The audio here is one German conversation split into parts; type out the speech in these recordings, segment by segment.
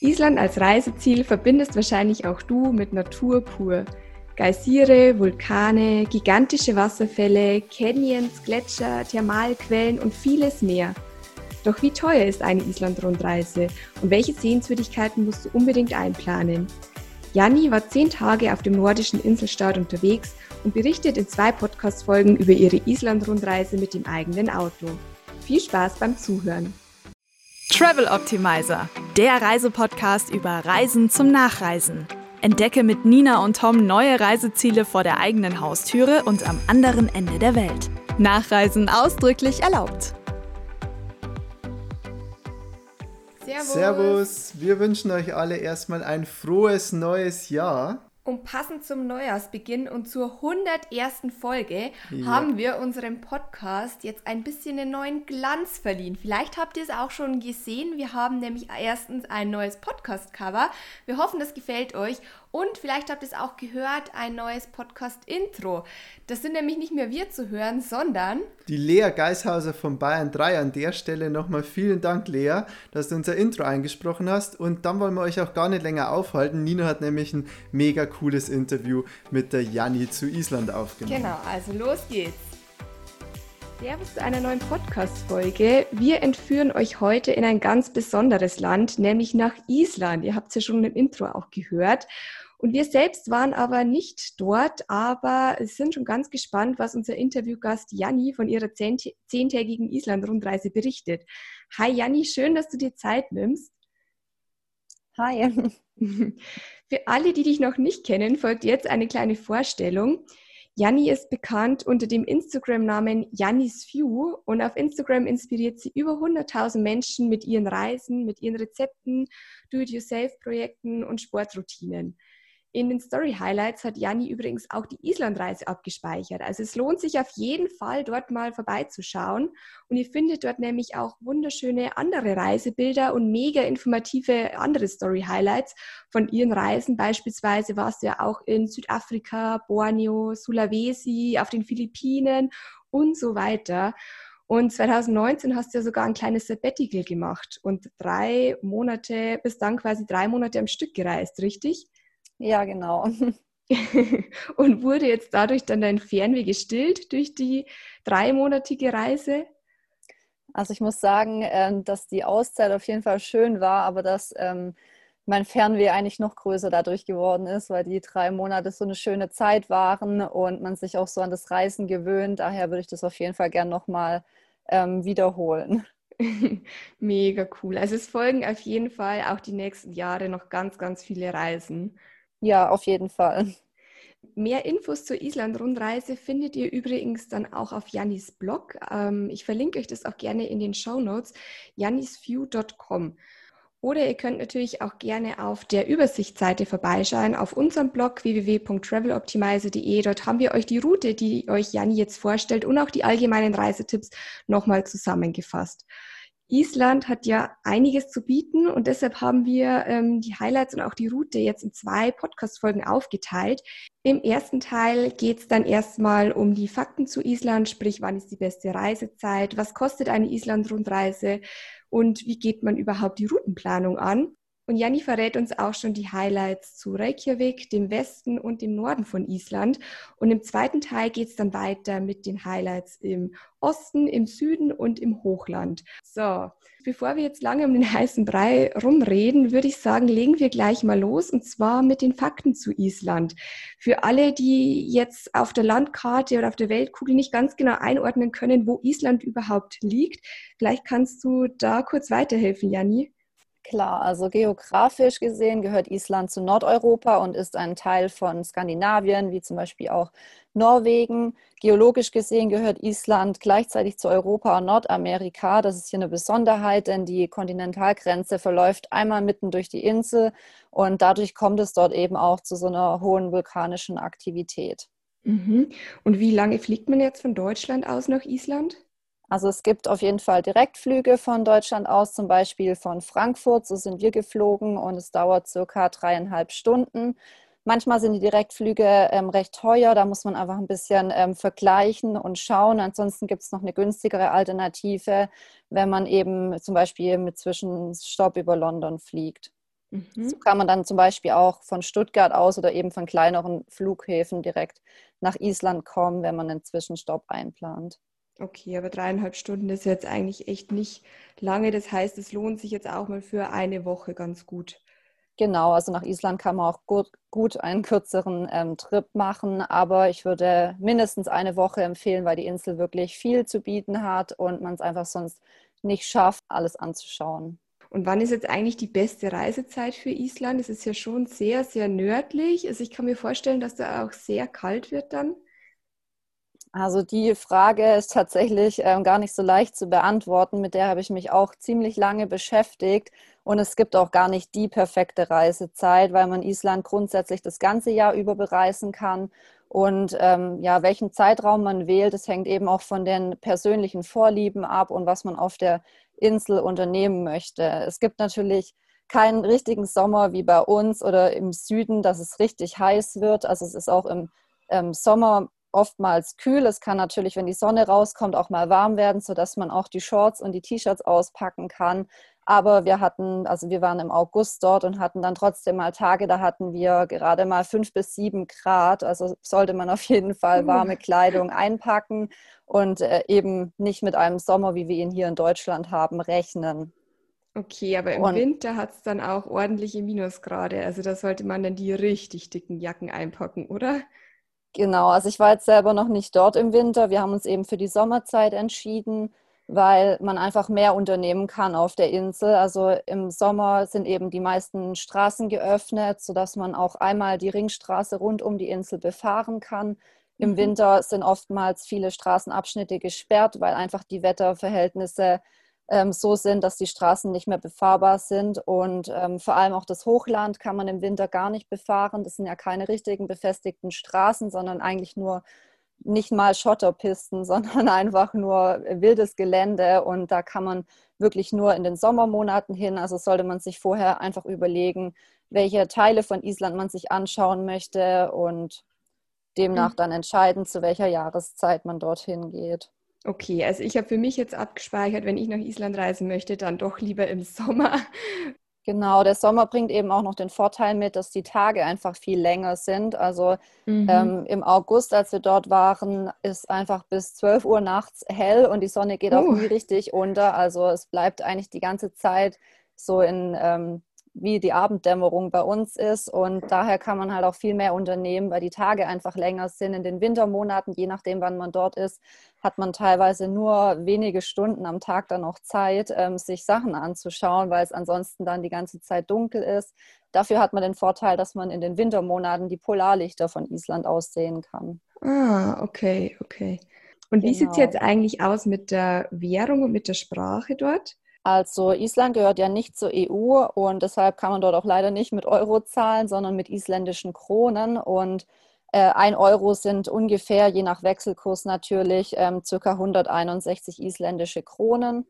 Island als Reiseziel verbindest wahrscheinlich auch du mit Natur pur. Geysire, Vulkane, gigantische Wasserfälle, Canyons, Gletscher, Thermalquellen und vieles mehr. Doch wie teuer ist eine Island-Rundreise und welche Sehenswürdigkeiten musst du unbedingt einplanen? Janni war zehn Tage auf dem nordischen Inselstaat unterwegs und berichtet in zwei Podcast-Folgen über ihre Island-Rundreise mit dem eigenen Auto. Viel Spaß beim Zuhören! Travel Optimizer, der Reisepodcast über Reisen zum Nachreisen. Entdecke mit Nina und Tom neue Reiseziele vor der eigenen Haustüre und am anderen Ende der Welt. Nachreisen ausdrücklich erlaubt. Servus. Servus. Wir wünschen euch alle erstmal ein frohes neues Jahr. Und passend zum Neujahrsbeginn und zur 101. Folge ja. haben wir unserem Podcast jetzt ein bisschen einen neuen Glanz verliehen. Vielleicht habt ihr es auch schon gesehen. Wir haben nämlich erstens ein neues Podcast-Cover. Wir hoffen, das gefällt euch. Und vielleicht habt ihr es auch gehört, ein neues Podcast-Intro. Das sind nämlich nicht mehr wir zu hören, sondern die Lea Geishauser von Bayern 3. An der Stelle nochmal vielen Dank, Lea, dass du unser Intro eingesprochen hast. Und dann wollen wir euch auch gar nicht länger aufhalten. Nino hat nämlich ein mega cooles Interview mit der Janni zu Island aufgenommen. Genau, also los geht's. Servus zu einer neuen Podcast-Folge. Wir entführen euch heute in ein ganz besonderes Land, nämlich nach Island. Ihr habt es ja schon im Intro auch gehört. Und wir selbst waren aber nicht dort, aber sind schon ganz gespannt, was unser Interviewgast Janni von ihrer zehntägigen Island-Rundreise berichtet. Hi Janni, schön, dass du dir Zeit nimmst. Hi. Für alle, die dich noch nicht kennen, folgt jetzt eine kleine Vorstellung. Janni ist bekannt unter dem Instagram-Namen Jannis View und auf Instagram inspiriert sie über 100.000 Menschen mit ihren Reisen, mit ihren Rezepten, Do-it-yourself-Projekten und Sportroutinen. In den Story Highlights hat Janni übrigens auch die Islandreise abgespeichert. Also es lohnt sich auf jeden Fall, dort mal vorbeizuschauen. Und ihr findet dort nämlich auch wunderschöne andere Reisebilder und mega informative andere Story Highlights von ihren Reisen. Beispielsweise warst du ja auch in Südafrika, Borneo, Sulawesi, auf den Philippinen und so weiter. Und 2019 hast du ja sogar ein kleines Sabbatical gemacht und drei Monate, bis dann quasi drei Monate am Stück gereist, richtig? Ja, genau. und wurde jetzt dadurch dann dein Fernweh gestillt durch die dreimonatige Reise? Also ich muss sagen, ähm, dass die Auszeit auf jeden Fall schön war, aber dass ähm, mein Fernweh eigentlich noch größer dadurch geworden ist, weil die drei Monate so eine schöne Zeit waren und man sich auch so an das Reisen gewöhnt. Daher würde ich das auf jeden Fall gern nochmal ähm, wiederholen. Mega cool. Also es folgen auf jeden Fall auch die nächsten Jahre noch ganz, ganz viele Reisen. Ja, auf jeden Fall. Mehr Infos zur Island-Rundreise findet ihr übrigens dann auch auf Jannis Blog. Ähm, ich verlinke euch das auch gerne in den Show Notes, jannisview.com. Oder ihr könnt natürlich auch gerne auf der Übersichtsseite vorbeischauen, auf unserem Blog www.traveloptimizer.de. Dort haben wir euch die Route, die euch Janni jetzt vorstellt und auch die allgemeinen Reisetipps nochmal zusammengefasst. Island hat ja einiges zu bieten und deshalb haben wir ähm, die Highlights und auch die Route jetzt in zwei Podcast-Folgen aufgeteilt. Im ersten Teil geht es dann erstmal um die Fakten zu Island, sprich, wann ist die beste Reisezeit, was kostet eine Island-Rundreise und wie geht man überhaupt die Routenplanung an. Und Janni verrät uns auch schon die Highlights zu Reykjavik, dem Westen und dem Norden von Island. Und im zweiten Teil geht es dann weiter mit den Highlights im Osten, im Süden und im Hochland. So, bevor wir jetzt lange um den heißen Brei rumreden, würde ich sagen, legen wir gleich mal los und zwar mit den Fakten zu Island. Für alle, die jetzt auf der Landkarte oder auf der Weltkugel nicht ganz genau einordnen können, wo Island überhaupt liegt, vielleicht kannst du da kurz weiterhelfen, Janni. Klar, also geografisch gesehen gehört Island zu Nordeuropa und ist ein Teil von Skandinavien, wie zum Beispiel auch Norwegen. Geologisch gesehen gehört Island gleichzeitig zu Europa und Nordamerika. Das ist hier eine Besonderheit, denn die Kontinentalgrenze verläuft einmal mitten durch die Insel und dadurch kommt es dort eben auch zu so einer hohen vulkanischen Aktivität. Mhm. Und wie lange fliegt man jetzt von Deutschland aus nach Island? Also es gibt auf jeden Fall Direktflüge von Deutschland aus, zum Beispiel von Frankfurt, so sind wir geflogen und es dauert circa dreieinhalb Stunden. Manchmal sind die Direktflüge ähm, recht teuer, da muss man einfach ein bisschen ähm, vergleichen und schauen. Ansonsten gibt es noch eine günstigere Alternative, wenn man eben zum Beispiel mit Zwischenstopp über London fliegt. Mhm. So kann man dann zum Beispiel auch von Stuttgart aus oder eben von kleineren Flughäfen direkt nach Island kommen, wenn man einen Zwischenstopp einplant. Okay, aber dreieinhalb Stunden ist jetzt eigentlich echt nicht lange. Das heißt, es lohnt sich jetzt auch mal für eine Woche ganz gut. Genau, also nach Island kann man auch gut, gut einen kürzeren ähm, Trip machen, aber ich würde mindestens eine Woche empfehlen, weil die Insel wirklich viel zu bieten hat und man es einfach sonst nicht schafft, alles anzuschauen. Und wann ist jetzt eigentlich die beste Reisezeit für Island? Es ist ja schon sehr, sehr nördlich. Also ich kann mir vorstellen, dass da auch sehr kalt wird dann. Also die Frage ist tatsächlich ähm, gar nicht so leicht zu beantworten. Mit der habe ich mich auch ziemlich lange beschäftigt. Und es gibt auch gar nicht die perfekte Reisezeit, weil man Island grundsätzlich das ganze Jahr über bereisen kann. Und ähm, ja, welchen Zeitraum man wählt, das hängt eben auch von den persönlichen Vorlieben ab und was man auf der Insel unternehmen möchte. Es gibt natürlich keinen richtigen Sommer wie bei uns oder im Süden, dass es richtig heiß wird. Also es ist auch im ähm, Sommer oftmals kühl. Es kann natürlich, wenn die Sonne rauskommt, auch mal warm werden, sodass man auch die Shorts und die T-Shirts auspacken kann. Aber wir hatten, also wir waren im August dort und hatten dann trotzdem mal Tage, da hatten wir gerade mal fünf bis sieben Grad. Also sollte man auf jeden Fall warme Kleidung einpacken und äh, eben nicht mit einem Sommer, wie wir ihn hier in Deutschland haben, rechnen. Okay, aber im und, Winter hat es dann auch ordentliche Minusgrade. Also da sollte man dann die richtig dicken Jacken einpacken, oder? Genau, also ich war jetzt selber noch nicht dort im Winter. Wir haben uns eben für die Sommerzeit entschieden, weil man einfach mehr unternehmen kann auf der Insel. Also im Sommer sind eben die meisten Straßen geöffnet, sodass man auch einmal die Ringstraße rund um die Insel befahren kann. Im mhm. Winter sind oftmals viele Straßenabschnitte gesperrt, weil einfach die Wetterverhältnisse ähm, so sind, dass die Straßen nicht mehr befahrbar sind. Und ähm, vor allem auch das Hochland kann man im Winter gar nicht befahren. Das sind ja keine richtigen befestigten Straßen, sondern eigentlich nur nicht mal Schotterpisten, sondern einfach nur wildes Gelände. Und da kann man wirklich nur in den Sommermonaten hin. Also sollte man sich vorher einfach überlegen, welche Teile von Island man sich anschauen möchte und demnach mhm. dann entscheiden, zu welcher Jahreszeit man dorthin geht. Okay, also ich habe für mich jetzt abgespeichert, wenn ich nach Island reisen möchte, dann doch lieber im Sommer. Genau, der Sommer bringt eben auch noch den Vorteil mit, dass die Tage einfach viel länger sind. Also mhm. ähm, im August, als wir dort waren, ist einfach bis 12 Uhr nachts hell und die Sonne geht uh. auch nie richtig unter. Also es bleibt eigentlich die ganze Zeit so in ähm, wie die Abenddämmerung bei uns ist. Und daher kann man halt auch viel mehr unternehmen, weil die Tage einfach länger sind. In den Wintermonaten, je nachdem, wann man dort ist, hat man teilweise nur wenige Stunden am Tag dann noch Zeit, ähm, sich Sachen anzuschauen, weil es ansonsten dann die ganze Zeit dunkel ist. Dafür hat man den Vorteil, dass man in den Wintermonaten die Polarlichter von Island aussehen kann. Ah, okay, okay. Und wie sieht es genau. jetzt eigentlich aus mit der Währung und mit der Sprache dort? Also Island gehört ja nicht zur EU und deshalb kann man dort auch leider nicht mit Euro zahlen, sondern mit isländischen Kronen. Und äh, ein Euro sind ungefähr, je nach Wechselkurs natürlich, ähm, circa 161 isländische Kronen.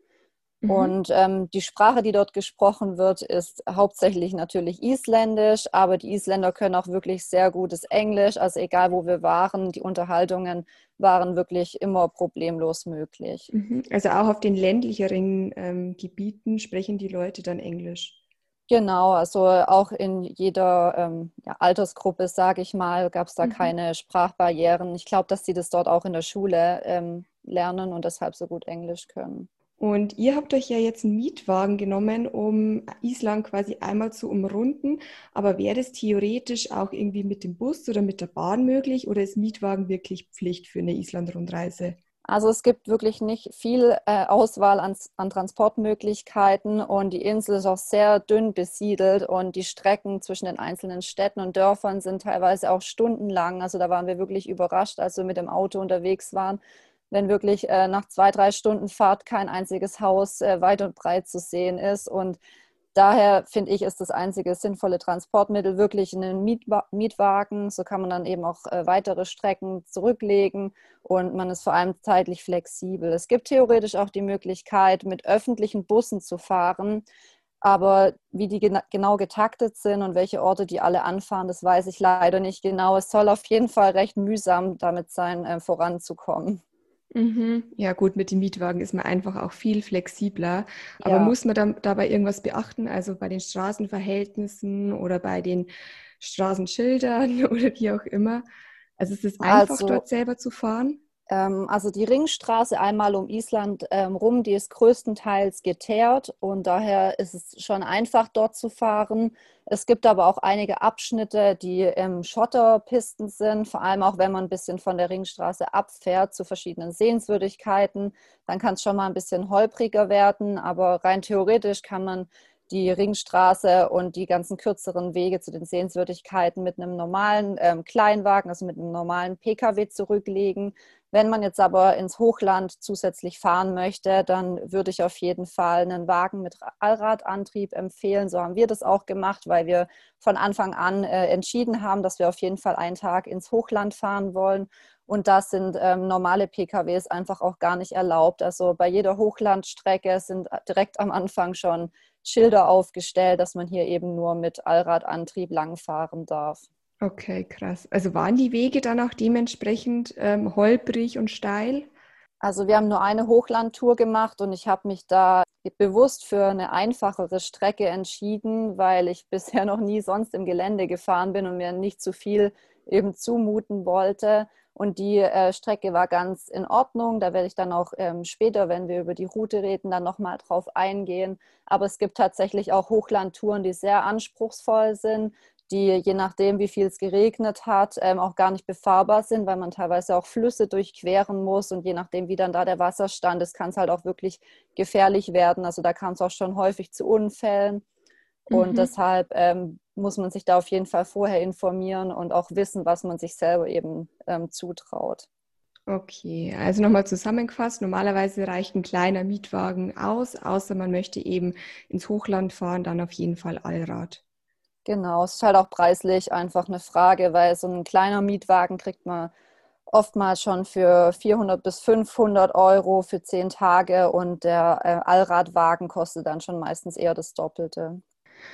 Mhm. Und ähm, die Sprache, die dort gesprochen wird, ist hauptsächlich natürlich Isländisch, aber die Isländer können auch wirklich sehr gutes Englisch. Also egal, wo wir waren, die Unterhaltungen waren wirklich immer problemlos möglich. Mhm. Also auch auf den ländlicheren ähm, Gebieten sprechen die Leute dann Englisch. Genau, also auch in jeder ähm, ja, Altersgruppe, sage ich mal, gab es da mhm. keine Sprachbarrieren. Ich glaube, dass sie das dort auch in der Schule ähm, lernen und deshalb so gut Englisch können. Und ihr habt euch ja jetzt einen Mietwagen genommen, um Island quasi einmal zu umrunden. Aber wäre das theoretisch auch irgendwie mit dem Bus oder mit der Bahn möglich oder ist Mietwagen wirklich Pflicht für eine Island-Rundreise? Also es gibt wirklich nicht viel äh, Auswahl an, an, Transportmöglichkeiten und die Insel ist auch sehr dünn besiedelt und die Strecken zwischen den einzelnen Städten und Dörfern sind teilweise auch stundenlang. Also da waren wir wirklich überrascht, als wir mit dem Auto unterwegs waren, wenn wirklich äh, nach zwei, drei Stunden Fahrt kein einziges Haus äh, weit und breit zu sehen ist. Und daher finde ich, ist das einzige sinnvolle Transportmittel wirklich ein Mietwa Mietwagen. So kann man dann eben auch äh, weitere Strecken zurücklegen und man ist vor allem zeitlich flexibel. Es gibt theoretisch auch die Möglichkeit, mit öffentlichen Bussen zu fahren. Aber wie die genau getaktet sind und welche Orte die alle anfahren, das weiß ich leider nicht genau. Es soll auf jeden Fall recht mühsam damit sein, äh, voranzukommen. Mhm. Ja gut, mit dem Mietwagen ist man einfach auch viel flexibler. Aber ja. muss man da, dabei irgendwas beachten? Also bei den Straßenverhältnissen oder bei den Straßenschildern oder wie auch immer? Also ist es einfach, also, dort selber zu fahren? Ähm, also die Ringstraße einmal um Island ähm, rum, die ist größtenteils geteert und daher ist es schon einfach dort zu fahren. Es gibt aber auch einige Abschnitte, die im Schotterpisten sind, vor allem auch wenn man ein bisschen von der Ringstraße abfährt zu verschiedenen Sehenswürdigkeiten. Dann kann es schon mal ein bisschen holpriger werden, aber rein theoretisch kann man die Ringstraße und die ganzen kürzeren Wege zu den Sehenswürdigkeiten mit einem normalen ähm, Kleinwagen, also mit einem normalen Pkw zurücklegen. Wenn man jetzt aber ins Hochland zusätzlich fahren möchte, dann würde ich auf jeden Fall einen Wagen mit Allradantrieb empfehlen. So haben wir das auch gemacht, weil wir von Anfang an äh, entschieden haben, dass wir auf jeden Fall einen Tag ins Hochland fahren wollen. Und das sind ähm, normale PKWs einfach auch gar nicht erlaubt. Also bei jeder Hochlandstrecke sind direkt am Anfang schon Schilder aufgestellt, dass man hier eben nur mit Allradantrieb langfahren darf. Okay, krass. Also waren die Wege dann auch dementsprechend ähm, holprig und steil? Also wir haben nur eine Hochlandtour gemacht und ich habe mich da bewusst für eine einfachere Strecke entschieden, weil ich bisher noch nie sonst im Gelände gefahren bin und mir nicht zu viel eben zumuten wollte. Und die äh, Strecke war ganz in Ordnung. Da werde ich dann auch ähm, später, wenn wir über die Route reden, dann nochmal drauf eingehen. Aber es gibt tatsächlich auch Hochlandtouren, die sehr anspruchsvoll sind, die je nachdem, wie viel es geregnet hat, ähm, auch gar nicht befahrbar sind, weil man teilweise auch Flüsse durchqueren muss und je nachdem, wie dann da der Wasserstand ist, kann es halt auch wirklich gefährlich werden. Also da kam es auch schon häufig zu Unfällen. Und mhm. deshalb ähm, muss man sich da auf jeden Fall vorher informieren und auch wissen, was man sich selber eben ähm, zutraut. Okay, also nochmal zusammengefasst, normalerweise reicht ein kleiner Mietwagen aus, außer man möchte eben ins Hochland fahren, dann auf jeden Fall Allrad. Genau, es ist halt auch preislich einfach eine Frage, weil so ein kleiner Mietwagen kriegt man oftmals schon für 400 bis 500 Euro für zehn Tage und der äh, Allradwagen kostet dann schon meistens eher das Doppelte.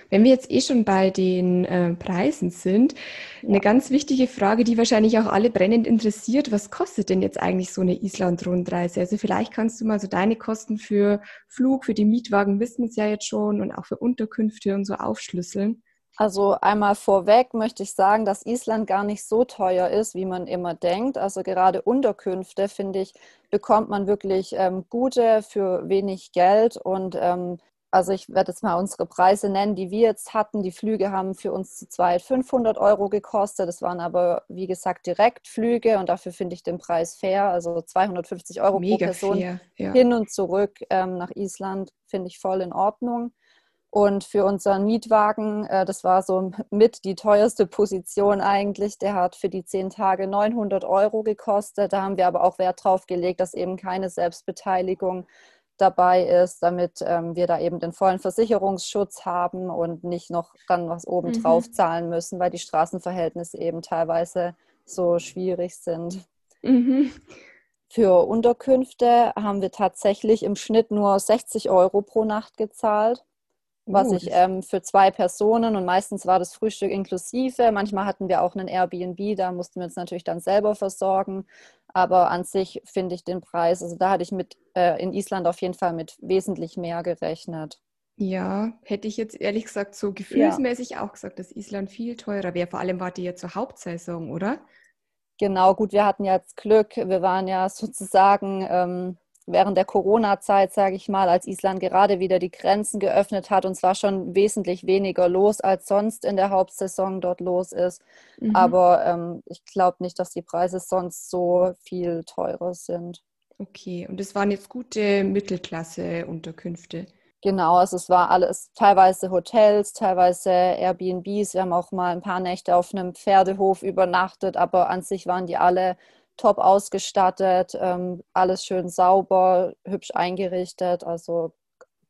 Wenn wir jetzt eh schon bei den äh, Preisen sind, ja. eine ganz wichtige Frage, die wahrscheinlich auch alle brennend interessiert, was kostet denn jetzt eigentlich so eine Island-Rundreise? Also vielleicht kannst du mal so deine Kosten für Flug, für die Mietwagen wissen es ja jetzt schon und auch für Unterkünfte und so aufschlüsseln. Also einmal vorweg möchte ich sagen, dass Island gar nicht so teuer ist, wie man immer denkt. Also gerade Unterkünfte, finde ich, bekommt man wirklich ähm, gute für wenig Geld. Und ähm, also ich werde jetzt mal unsere Preise nennen, die wir jetzt hatten. Die Flüge haben für uns zu zweit 500 Euro gekostet. Das waren aber, wie gesagt, Direktflüge und dafür finde ich den Preis fair. Also 250 Euro Mega pro Person ja. hin und zurück ähm, nach Island finde ich voll in Ordnung. Und für unseren Mietwagen, äh, das war so mit die teuerste Position eigentlich, der hat für die zehn Tage 900 Euro gekostet. Da haben wir aber auch Wert drauf gelegt, dass eben keine Selbstbeteiligung dabei ist, damit ähm, wir da eben den vollen Versicherungsschutz haben und nicht noch dann was obendrauf mhm. zahlen müssen, weil die Straßenverhältnisse eben teilweise so schwierig sind. Mhm. Für Unterkünfte haben wir tatsächlich im Schnitt nur 60 Euro pro Nacht gezahlt was Gut. ich ähm, für zwei Personen und meistens war das Frühstück inklusive. Manchmal hatten wir auch einen Airbnb, da mussten wir uns natürlich dann selber versorgen. Aber an sich finde ich den Preis, also da hatte ich mit äh, in Island auf jeden Fall mit wesentlich mehr gerechnet. Ja, hätte ich jetzt ehrlich gesagt so gefühlsmäßig ja. auch gesagt, dass Island viel teurer wäre. Vor allem wart ihr ja zur Hauptsaison, oder? Genau, gut, wir hatten jetzt Glück. Wir waren ja sozusagen ähm, während der Corona-Zeit, sage ich mal, als Island gerade wieder die Grenzen geöffnet hat und zwar schon wesentlich weniger los, als sonst in der Hauptsaison dort los ist. Mhm. Aber ähm, ich glaube nicht, dass die Preise sonst so viel teurer sind. Okay, und es waren jetzt gute Mittelklasse-Unterkünfte. Genau, also es war alles teilweise Hotels, teilweise Airbnbs. Wir haben auch mal ein paar Nächte auf einem Pferdehof übernachtet, aber an sich waren die alle top ausgestattet, ähm, alles schön sauber, hübsch eingerichtet, also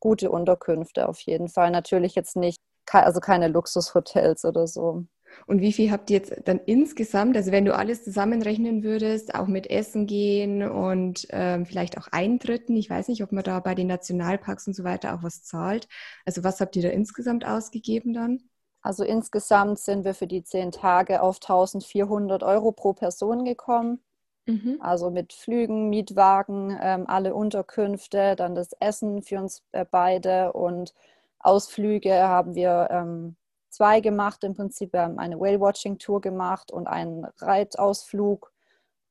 gute Unterkünfte auf jeden Fall. Natürlich jetzt nicht, also keine Luxushotels oder so. Und wie viel habt ihr jetzt dann insgesamt, also wenn du alles zusammenrechnen würdest, auch mit Essen gehen und ähm, vielleicht auch Eintritten, ich weiß nicht, ob man da bei den Nationalparks und so weiter auch was zahlt. Also was habt ihr da insgesamt ausgegeben dann? Also insgesamt sind wir für die zehn Tage auf 1400 Euro pro Person gekommen. Mhm. Also mit Flügen, Mietwagen, ähm, alle Unterkünfte, dann das Essen für uns äh, beide und Ausflüge haben wir ähm, zwei gemacht. Im Prinzip wir haben eine Whale-Watching-Tour gemacht und einen Reitausflug.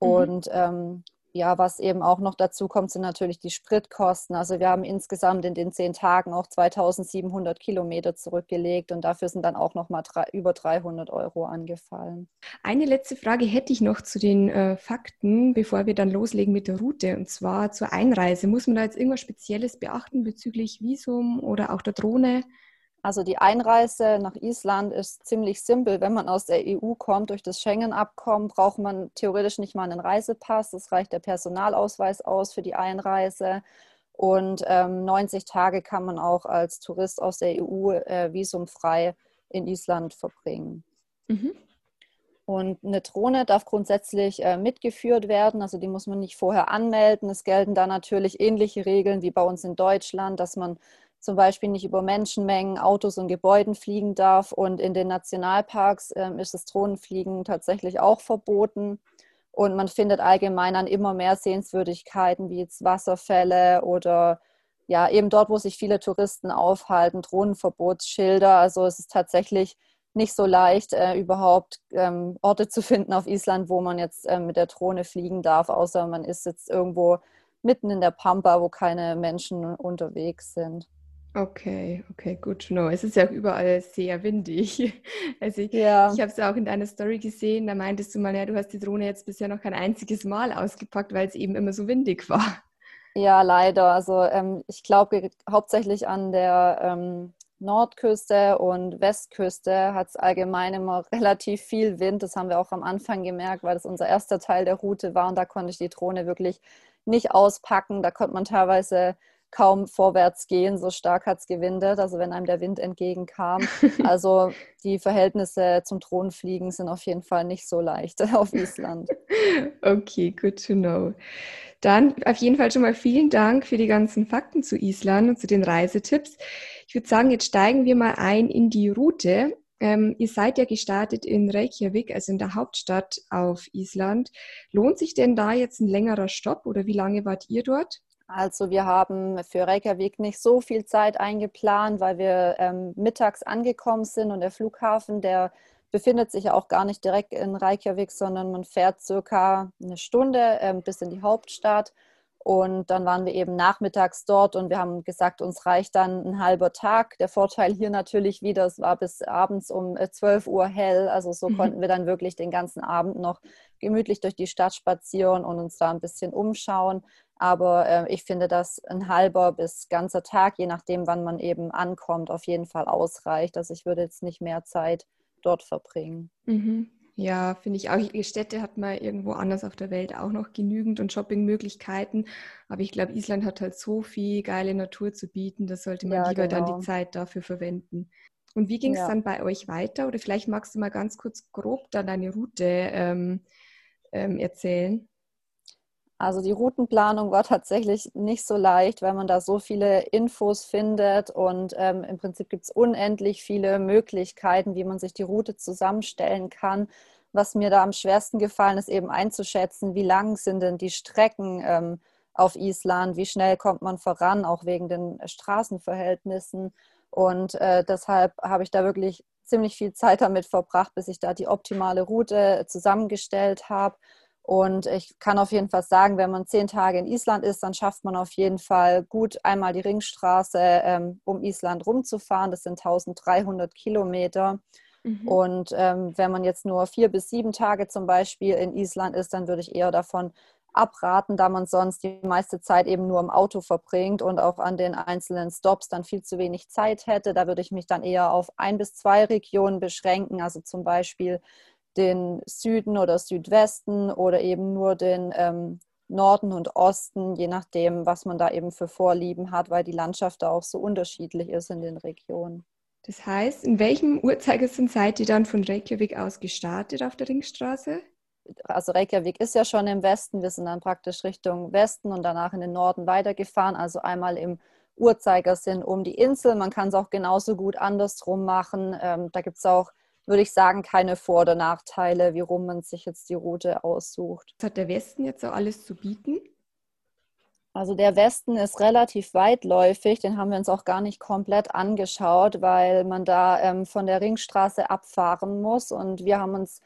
Mhm. Und ähm, ja, was eben auch noch dazu kommt, sind natürlich die Spritkosten. Also wir haben insgesamt in den zehn Tagen auch 2700 Kilometer zurückgelegt und dafür sind dann auch noch mal drei, über 300 Euro angefallen. Eine letzte Frage hätte ich noch zu den äh, Fakten, bevor wir dann loslegen mit der Route und zwar zur Einreise. Muss man da jetzt irgendwas Spezielles beachten bezüglich Visum oder auch der Drohne? Also die Einreise nach Island ist ziemlich simpel. Wenn man aus der EU kommt, durch das Schengen-Abkommen, braucht man theoretisch nicht mal einen Reisepass. Es reicht der Personalausweis aus für die Einreise. Und ähm, 90 Tage kann man auch als Tourist aus der EU äh, visumfrei in Island verbringen. Mhm. Und eine Drohne darf grundsätzlich äh, mitgeführt werden, also die muss man nicht vorher anmelden. Es gelten da natürlich ähnliche Regeln wie bei uns in Deutschland, dass man zum Beispiel nicht über Menschenmengen, Autos und Gebäuden fliegen darf. Und in den Nationalparks ähm, ist das Drohnenfliegen tatsächlich auch verboten. Und man findet allgemein an immer mehr Sehenswürdigkeiten wie jetzt Wasserfälle oder ja, eben dort, wo sich viele Touristen aufhalten, Drohnenverbotsschilder. Also es ist tatsächlich nicht so leicht, äh, überhaupt ähm, Orte zu finden auf Island, wo man jetzt äh, mit der Drohne fliegen darf, außer man ist jetzt irgendwo mitten in der Pampa, wo keine Menschen unterwegs sind. Okay, okay, gut to know. Es ist ja überall sehr windig. Also ich, ja. ich habe es ja auch in deiner Story gesehen, da meintest du mal, ja, du hast die Drohne jetzt bisher noch kein einziges Mal ausgepackt, weil es eben immer so windig war. Ja, leider. Also ähm, ich glaube hauptsächlich an der ähm, Nordküste und Westküste hat es allgemein immer relativ viel Wind. Das haben wir auch am Anfang gemerkt, weil das unser erster Teil der Route war und da konnte ich die Drohne wirklich nicht auspacken. Da konnte man teilweise kaum vorwärts gehen, so stark hat es gewindet, also wenn einem der Wind entgegenkam. Also die Verhältnisse zum Thronfliegen sind auf jeden Fall nicht so leicht auf Island. Okay, good to know. Dann auf jeden Fall schon mal vielen Dank für die ganzen Fakten zu Island und zu den Reisetipps. Ich würde sagen, jetzt steigen wir mal ein in die Route. Ähm, ihr seid ja gestartet in Reykjavik, also in der Hauptstadt auf Island. Lohnt sich denn da jetzt ein längerer Stopp oder wie lange wart ihr dort? Also wir haben für Reykjavik nicht so viel Zeit eingeplant, weil wir ähm, mittags angekommen sind und der Flughafen, der befindet sich ja auch gar nicht direkt in Reykjavik, sondern man fährt circa eine Stunde ähm, bis in die Hauptstadt. Und dann waren wir eben nachmittags dort und wir haben gesagt, uns reicht dann ein halber Tag. Der Vorteil hier natürlich wieder, es war bis abends um 12 äh, Uhr hell. Also so mhm. konnten wir dann wirklich den ganzen Abend noch gemütlich durch die Stadt spazieren und uns da ein bisschen umschauen. Aber äh, ich finde, dass ein halber bis ganzer Tag, je nachdem, wann man eben ankommt, auf jeden Fall ausreicht. Also ich würde jetzt nicht mehr Zeit dort verbringen. Mhm. Ja, finde ich auch. Städte hat man irgendwo anders auf der Welt auch noch genügend und Shoppingmöglichkeiten. Aber ich glaube, Island hat halt so viel geile Natur zu bieten, da sollte man ja, lieber genau. dann die genau. Zeit dafür verwenden. Und wie ging es ja. dann bei euch weiter? Oder vielleicht magst du mal ganz kurz grob dann deine Route ähm, ähm, erzählen? Also die Routenplanung war tatsächlich nicht so leicht, weil man da so viele Infos findet und ähm, im Prinzip gibt es unendlich viele Möglichkeiten, wie man sich die Route zusammenstellen kann. Was mir da am schwersten gefallen ist, eben einzuschätzen, wie lang sind denn die Strecken ähm, auf Island, wie schnell kommt man voran, auch wegen den Straßenverhältnissen. Und äh, deshalb habe ich da wirklich ziemlich viel Zeit damit verbracht, bis ich da die optimale Route zusammengestellt habe. Und ich kann auf jeden Fall sagen, wenn man zehn Tage in Island ist, dann schafft man auf jeden Fall gut einmal die Ringstraße, ähm, um Island rumzufahren. Das sind 1300 Kilometer. Mhm. Und ähm, wenn man jetzt nur vier bis sieben Tage zum Beispiel in Island ist, dann würde ich eher davon abraten, da man sonst die meiste Zeit eben nur im Auto verbringt und auch an den einzelnen Stops dann viel zu wenig Zeit hätte. Da würde ich mich dann eher auf ein bis zwei Regionen beschränken, also zum Beispiel den Süden oder Südwesten oder eben nur den ähm, Norden und Osten, je nachdem, was man da eben für Vorlieben hat, weil die Landschaft da auch so unterschiedlich ist in den Regionen. Das heißt, in welchem Uhrzeigersinn seid ihr dann von Reykjavik aus gestartet auf der Ringstraße? Also Reykjavik ist ja schon im Westen, wir sind dann praktisch Richtung Westen und danach in den Norden weitergefahren, also einmal im Uhrzeigersinn um die Insel. Man kann es auch genauso gut andersrum machen. Ähm, da gibt es auch würde ich sagen, keine Vor- oder Nachteile, wie rum man sich jetzt die Route aussucht. Was hat der Westen jetzt so alles zu bieten? Also der Westen ist relativ weitläufig, den haben wir uns auch gar nicht komplett angeschaut, weil man da ähm, von der Ringstraße abfahren muss. Und wir haben uns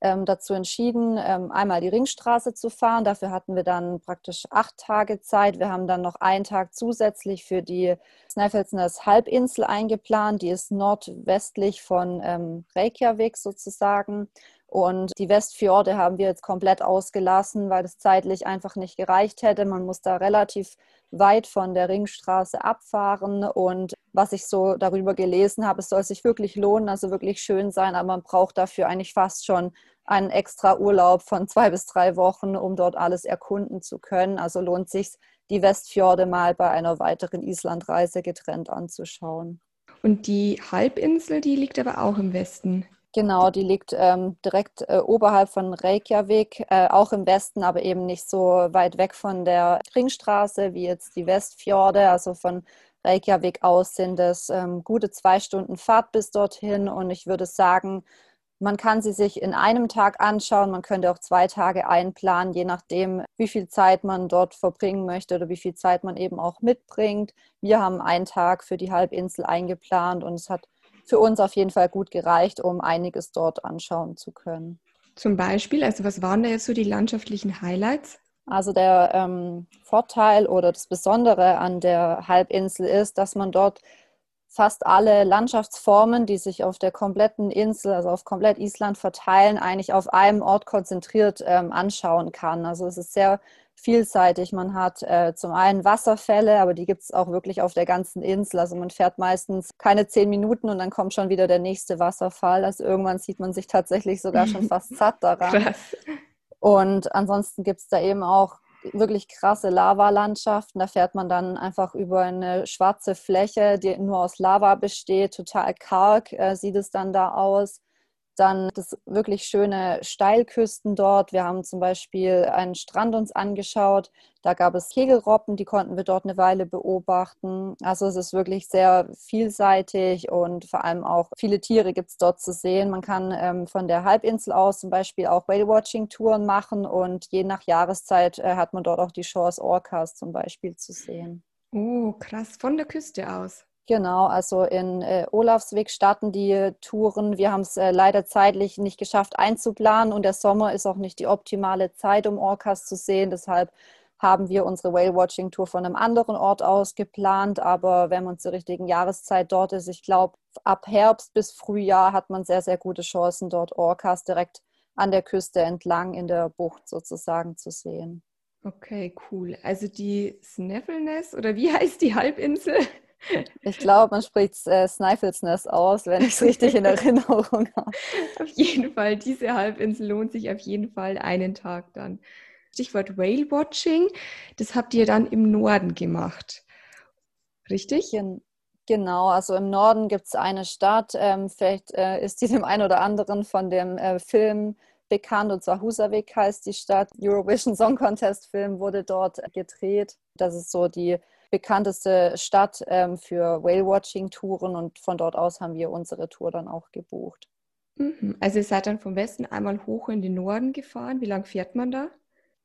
ähm, dazu entschieden, ähm, einmal die Ringstraße zu fahren. Dafür hatten wir dann praktisch acht Tage Zeit. Wir haben dann noch einen Tag zusätzlich für die Snæfellsnes Halbinsel eingeplant. Die ist nordwestlich von ähm, Reykjavik sozusagen. Und die Westfjorde haben wir jetzt komplett ausgelassen, weil es zeitlich einfach nicht gereicht hätte. Man muss da relativ weit von der Ringstraße abfahren. Und was ich so darüber gelesen habe, es soll sich wirklich lohnen, also wirklich schön sein, aber man braucht dafür eigentlich fast schon einen extra Urlaub von zwei bis drei Wochen, um dort alles erkunden zu können. Also lohnt sich die Westfjorde mal bei einer weiteren Islandreise getrennt anzuschauen. Und die Halbinsel, die liegt aber auch im Westen. Genau, die liegt ähm, direkt äh, oberhalb von Reykjavik, äh, auch im Westen, aber eben nicht so weit weg von der Ringstraße wie jetzt die Westfjorde. Also von Reykjavik aus sind es ähm, gute zwei Stunden Fahrt bis dorthin. Und ich würde sagen, man kann sie sich in einem Tag anschauen. Man könnte auch zwei Tage einplanen, je nachdem, wie viel Zeit man dort verbringen möchte oder wie viel Zeit man eben auch mitbringt. Wir haben einen Tag für die Halbinsel eingeplant und es hat für uns auf jeden Fall gut gereicht, um einiges dort anschauen zu können. Zum Beispiel, also was waren da jetzt so die landschaftlichen Highlights? Also der ähm, Vorteil oder das Besondere an der Halbinsel ist, dass man dort fast alle Landschaftsformen, die sich auf der kompletten Insel, also auf komplett Island verteilen, eigentlich auf einem Ort konzentriert ähm, anschauen kann. Also es ist sehr vielseitig. Man hat äh, zum einen Wasserfälle, aber die gibt es auch wirklich auf der ganzen Insel. Also man fährt meistens keine zehn Minuten und dann kommt schon wieder der nächste Wasserfall. Also irgendwann sieht man sich tatsächlich sogar schon fast satt daran. Krass. Und ansonsten gibt es da eben auch wirklich krasse Lavalandschaften. Da fährt man dann einfach über eine schwarze Fläche, die nur aus Lava besteht, total karg äh, sieht es dann da aus. Dann das wirklich schöne Steilküsten dort. Wir haben zum Beispiel einen Strand uns angeschaut. Da gab es Kegelroppen, die konnten wir dort eine Weile beobachten. Also es ist wirklich sehr vielseitig und vor allem auch viele Tiere gibt es dort zu sehen. Man kann ähm, von der Halbinsel aus zum Beispiel auch Whale-Watching-Touren machen und je nach Jahreszeit äh, hat man dort auch die Shores Orcas zum Beispiel zu sehen. Oh, krass, von der Küste aus. Genau, also in äh, Olafsweg starten die Touren. Wir haben es äh, leider zeitlich nicht geschafft einzuplanen und der Sommer ist auch nicht die optimale Zeit, um Orcas zu sehen. Deshalb haben wir unsere Whale-Watching-Tour von einem anderen Ort aus geplant. Aber wenn man zur richtigen Jahreszeit dort ist, ich glaube, ab Herbst bis Frühjahr hat man sehr, sehr gute Chancen, dort Orcas direkt an der Küste entlang in der Bucht sozusagen zu sehen. Okay, cool. Also die Snaffleness oder wie heißt die Halbinsel? Ich glaube, man spricht äh, Snæfellsnes aus, wenn ich es richtig in Erinnerung habe. Auf jeden Fall, diese Halbinsel lohnt sich auf jeden Fall einen Tag dann. Stichwort Whale Watching, das habt ihr dann im Norden gemacht, richtig? Gen genau, also im Norden gibt es eine Stadt, ähm, vielleicht äh, ist die dem einen oder anderen von dem äh, Film bekannt, und zwar Husavik heißt die Stadt. Eurovision Song Contest Film wurde dort gedreht. Das ist so die bekannteste Stadt ähm, für Whale-Watching-Touren und von dort aus haben wir unsere Tour dann auch gebucht. Mhm. Also ihr seid dann vom Westen einmal hoch in den Norden gefahren. Wie lang fährt man da?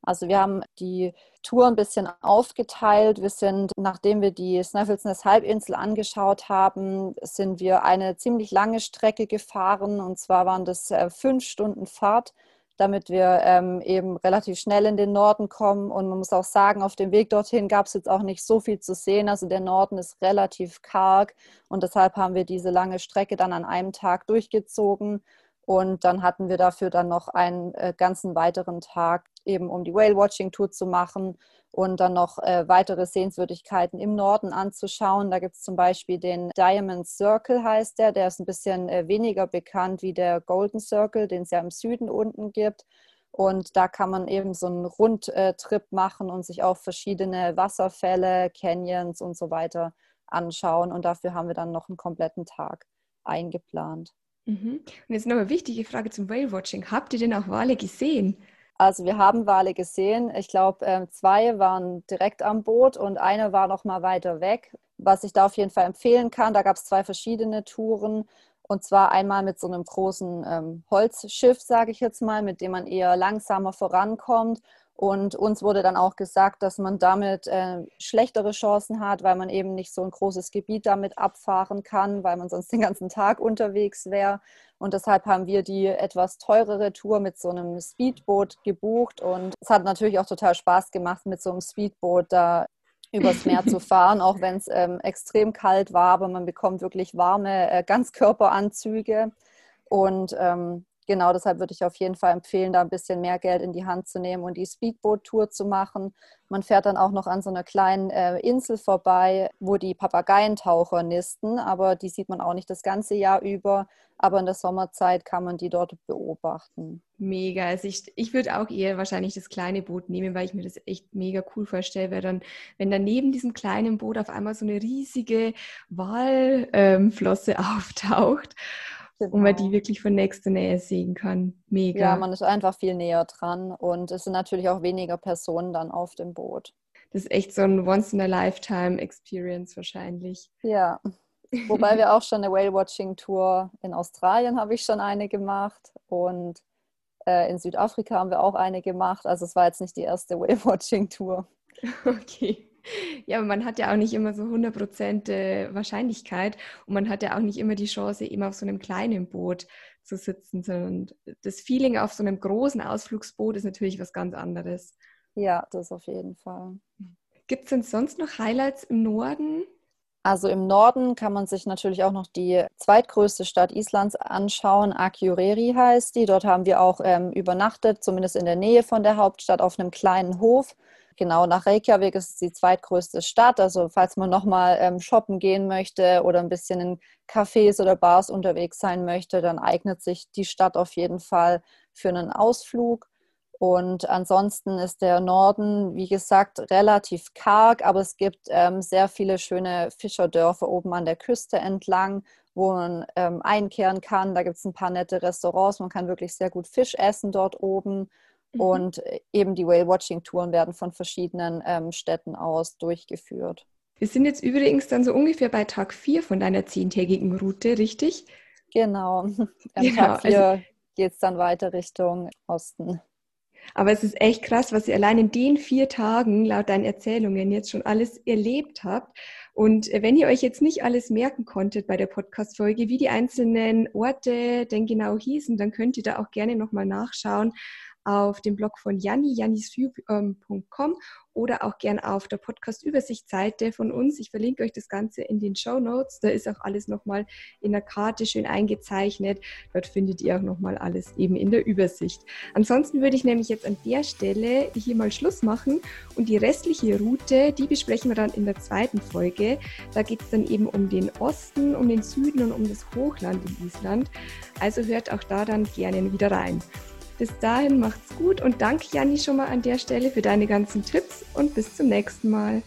Also wir haben die Tour ein bisschen aufgeteilt. Wir sind, nachdem wir die Snafflesness Halbinsel angeschaut haben, sind wir eine ziemlich lange Strecke gefahren. Und zwar waren das äh, fünf Stunden Fahrt damit wir ähm, eben relativ schnell in den Norden kommen. Und man muss auch sagen, auf dem Weg dorthin gab es jetzt auch nicht so viel zu sehen. Also der Norden ist relativ karg und deshalb haben wir diese lange Strecke dann an einem Tag durchgezogen. Und dann hatten wir dafür dann noch einen äh, ganzen weiteren Tag, eben um die Whale-Watching-Tour zu machen und dann noch äh, weitere Sehenswürdigkeiten im Norden anzuschauen. Da gibt es zum Beispiel den Diamond Circle, heißt der. Der ist ein bisschen äh, weniger bekannt wie der Golden Circle, den es ja im Süden unten gibt. Und da kann man eben so einen Rundtrip machen und sich auch verschiedene Wasserfälle, Canyons und so weiter anschauen. Und dafür haben wir dann noch einen kompletten Tag eingeplant. Mhm. Und jetzt noch eine wichtige Frage zum Whale-Watching. Habt ihr denn auch Wale gesehen? Also wir haben Wale gesehen. Ich glaube, ähm, zwei waren direkt am Boot und eine war noch mal weiter weg. Was ich da auf jeden Fall empfehlen kann, da gab es zwei verschiedene Touren Und zwar einmal mit so einem großen ähm, Holzschiff, sage ich jetzt mal, mit dem man eher langsamer vorankommt. Und uns wurde dann auch gesagt, dass man damit äh, schlechtere Chancen hat, weil man eben nicht so ein großes Gebiet damit abfahren kann, weil man sonst den ganzen Tag unterwegs wäre. Und deshalb haben wir die etwas teurere Tour mit so einem Speedboot gebucht. Und es hat natürlich auch total Spaß gemacht, mit so einem Speedboot da übers Meer zu fahren, auch wenn es ähm, extrem kalt war, aber man bekommt wirklich warme äh, Ganzkörperanzüge. Und ähm, genau deshalb würde ich auf jeden Fall empfehlen, da ein bisschen mehr Geld in die Hand zu nehmen und die Speedboot-Tour zu machen. Man fährt dann auch noch an so einer kleinen äh, Insel vorbei, wo die Papageientaucher nisten, aber die sieht man auch nicht das ganze Jahr über. Aber in der Sommerzeit kann man die dort beobachten. Mega. Also ich, ich würde auch eher wahrscheinlich das kleine Boot nehmen, weil ich mir das echt mega cool vorstelle, weil dann, wenn dann neben diesem kleinen Boot auf einmal so eine riesige Walflosse ähm, auftaucht Genau. und man die wirklich von nächster Nähe sehen kann. Mega. Ja, man ist einfach viel näher dran und es sind natürlich auch weniger Personen dann auf dem Boot. Das ist echt so ein Once-in-a-Lifetime-Experience wahrscheinlich. Ja. Wobei wir auch schon eine Whale-Watching-Tour in Australien habe ich schon eine gemacht und äh, in Südafrika haben wir auch eine gemacht. Also es war jetzt nicht die erste Whale-Watching-Tour. Okay. Ja, aber man hat ja auch nicht immer so 100% äh, Wahrscheinlichkeit und man hat ja auch nicht immer die Chance, eben auf so einem kleinen Boot zu sitzen, sondern das Feeling auf so einem großen Ausflugsboot ist natürlich was ganz anderes. Ja, das auf jeden Fall. Gibt es denn sonst noch Highlights im Norden? Also im Norden kann man sich natürlich auch noch die zweitgrößte Stadt Islands anschauen. Akureyri heißt die. Dort haben wir auch ähm, übernachtet, zumindest in der Nähe von der Hauptstadt, auf einem kleinen Hof. Genau, nach Reykjavik ist es die zweitgrößte Stadt. Also falls man nochmal ähm, shoppen gehen möchte oder ein bisschen in Cafés oder Bars unterwegs sein möchte, dann eignet sich die Stadt auf jeden Fall für einen Ausflug. Und ansonsten ist der Norden, wie gesagt, relativ karg, aber es gibt ähm, sehr viele schöne Fischerdörfer oben an der Küste entlang, wo man ähm, einkehren kann. Da gibt es ein paar nette Restaurants. Man kann wirklich sehr gut Fisch essen dort oben. Mhm. Und äh, eben die Whale-Watching-Touren werden von verschiedenen ähm, Städten aus durchgeführt. Wir sind jetzt übrigens dann so ungefähr bei Tag 4 von deiner zehntägigen Route, richtig? Genau. Am genau, Tag 4 also, geht es dann weiter Richtung Osten. Aber es ist echt krass, was ihr allein in den vier Tagen laut deinen Erzählungen jetzt schon alles erlebt habt. Und äh, wenn ihr euch jetzt nicht alles merken konntet bei der Podcast-Folge, wie die einzelnen Orte denn genau hießen, dann könnt ihr da auch gerne nochmal nachschauen auf dem Blog von Janni, jannisview.com oder auch gern auf der Podcast-Übersichtsseite von uns. Ich verlinke euch das Ganze in den Show Notes. Da ist auch alles nochmal in der Karte schön eingezeichnet. Dort findet ihr auch nochmal alles eben in der Übersicht. Ansonsten würde ich nämlich jetzt an der Stelle hier mal Schluss machen und die restliche Route, die besprechen wir dann in der zweiten Folge. Da geht es dann eben um den Osten, um den Süden und um das Hochland in Island. Also hört auch da dann gerne wieder rein. Bis dahin macht's gut und danke Janni schon mal an der Stelle für deine ganzen Tipps und bis zum nächsten Mal.